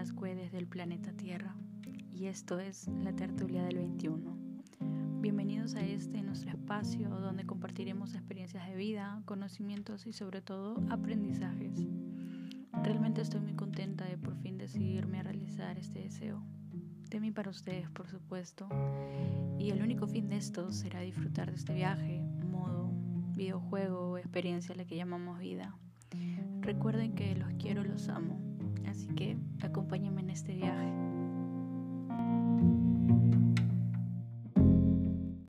del planeta Tierra y esto es la tertulia del 21. Bienvenidos a este nuestro espacio donde compartiremos experiencias de vida, conocimientos y sobre todo aprendizajes. Realmente estoy muy contenta de por fin decidirme a realizar este deseo. De mí para ustedes, por supuesto. Y el único fin de esto será disfrutar de este viaje, modo, videojuego o experiencia a la que llamamos vida. Recuerden que los quiero, los amo. Así que acompáñenme en este viaje.